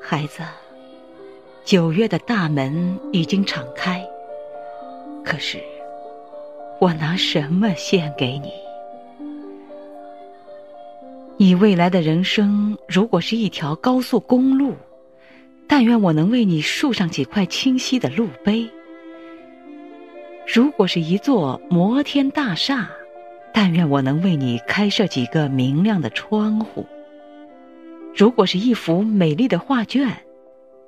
孩子，九月的大门已经敞开，可是我拿什么献给你？你未来的人生如果是一条高速公路，但愿我能为你竖上几块清晰的路碑；如果是一座摩天大厦，但愿我能为你开设几个明亮的窗户；如果是一幅美丽的画卷，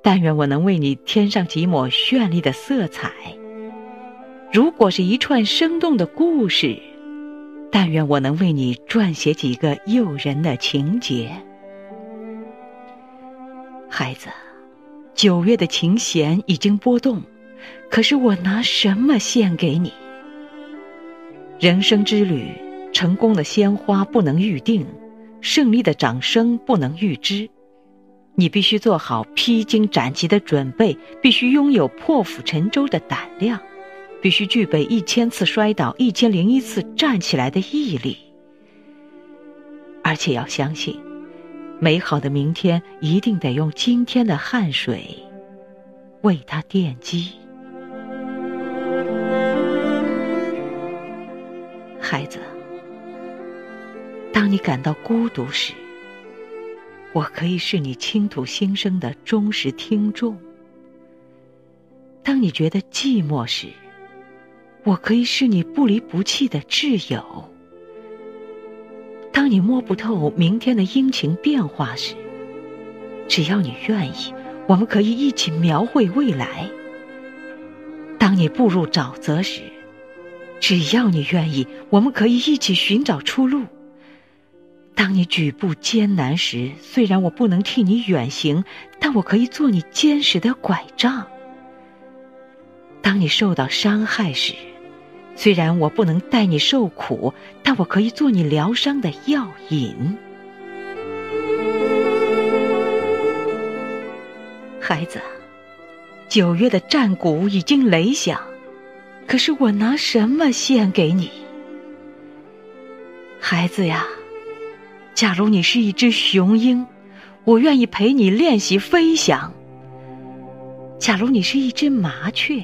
但愿我能为你添上几抹绚丽的色彩；如果是一串生动的故事，但愿我能为你撰写几个诱人的情节，孩子。九月的琴弦已经拨动，可是我拿什么献给你？人生之旅，成功的鲜花不能预定，胜利的掌声不能预知。你必须做好披荆斩棘的准备，必须拥有破釜沉舟的胆量。必须具备一千次摔倒、一千零一次站起来的毅力，而且要相信，美好的明天一定得用今天的汗水为它奠基。孩子，当你感到孤独时，我可以是你倾吐心声的忠实听众；当你觉得寂寞时，我可以是你不离不弃的挚友。当你摸不透明天的阴晴变化时，只要你愿意，我们可以一起描绘未来。当你步入沼泽时，只要你愿意，我们可以一起寻找出路。当你举步艰难时，虽然我不能替你远行，但我可以做你坚实的拐杖。当你受到伤害时，虽然我不能带你受苦，但我可以做你疗伤的药引。孩子，九月的战鼓已经擂响，可是我拿什么献给你？孩子呀，假如你是一只雄鹰，我愿意陪你练习飞翔；假如你是一只麻雀，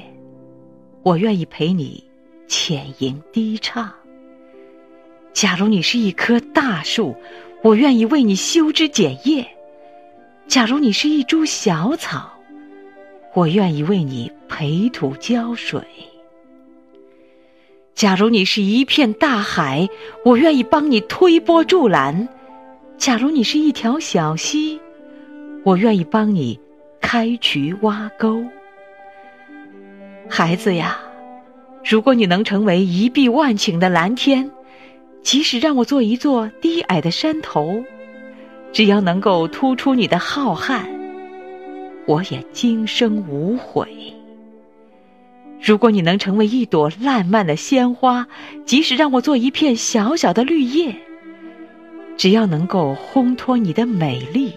我愿意陪你。浅吟低唱。假如你是一棵大树，我愿意为你修枝剪叶；假如你是一株小草，我愿意为你培土浇水；假如你是一片大海，我愿意帮你推波助澜；假如你是一条小溪，我愿意帮你开渠挖沟。孩子呀！如果你能成为一碧万顷的蓝天，即使让我做一座低矮的山头，只要能够突出你的浩瀚，我也今生无悔。如果你能成为一朵烂漫的鲜花，即使让我做一片小小的绿叶，只要能够烘托你的美丽，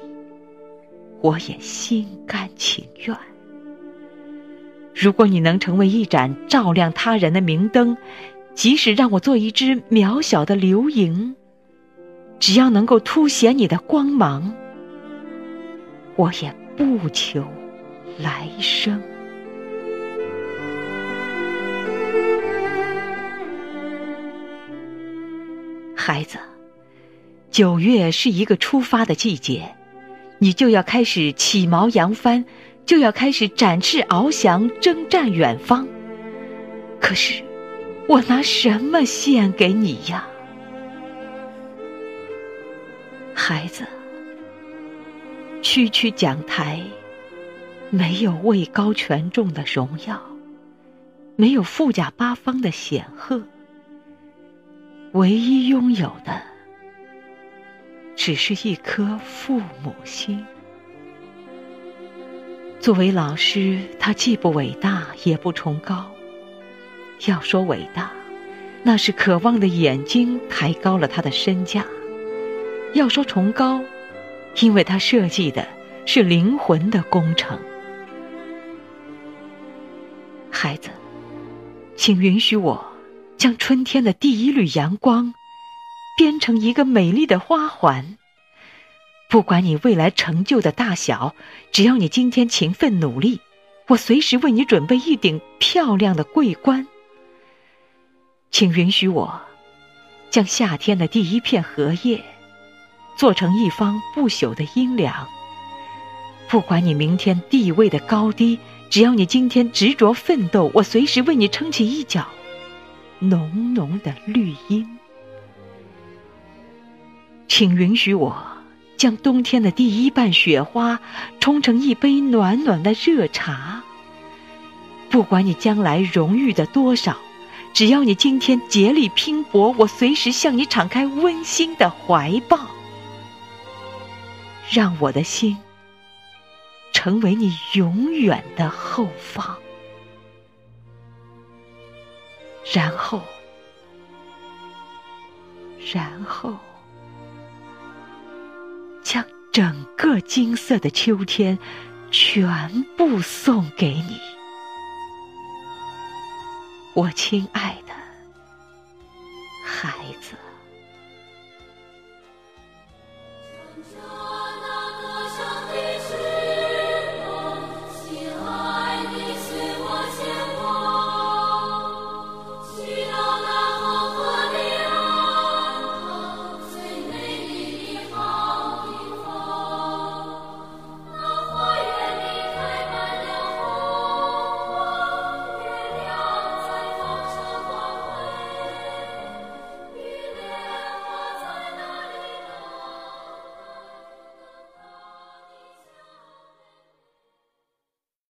我也心甘情愿。如果你能成为一盏照亮他人的明灯，即使让我做一只渺小的流萤，只要能够凸显你的光芒，我也不求来生。孩子，九月是一个出发的季节，你就要开始起锚扬帆。就要开始展翅翱翔，征战远方。可是，我拿什么献给你呀，孩子？区区讲台，没有位高权重的荣耀，没有富甲八方的显赫，唯一拥有的，只是一颗父母心。作为老师，他既不伟大，也不崇高。要说伟大，那是渴望的眼睛抬高了他的身价；要说崇高，因为他设计的是灵魂的工程。孩子，请允许我将春天的第一缕阳光编成一个美丽的花环。不管你未来成就的大小，只要你今天勤奋努力，我随时为你准备一顶漂亮的桂冠。请允许我将夏天的第一片荷叶做成一方不朽的阴凉。不管你明天地位的高低，只要你今天执着奋斗，我随时为你撑起一角浓浓的绿荫。请允许我。将冬天的第一瓣雪花冲成一杯暖暖的热茶。不管你将来荣誉的多少，只要你今天竭力拼搏，我随时向你敞开温馨的怀抱，让我的心成为你永远的后方。然后，然后。整个金色的秋天全部送给你，我亲爱的孩子。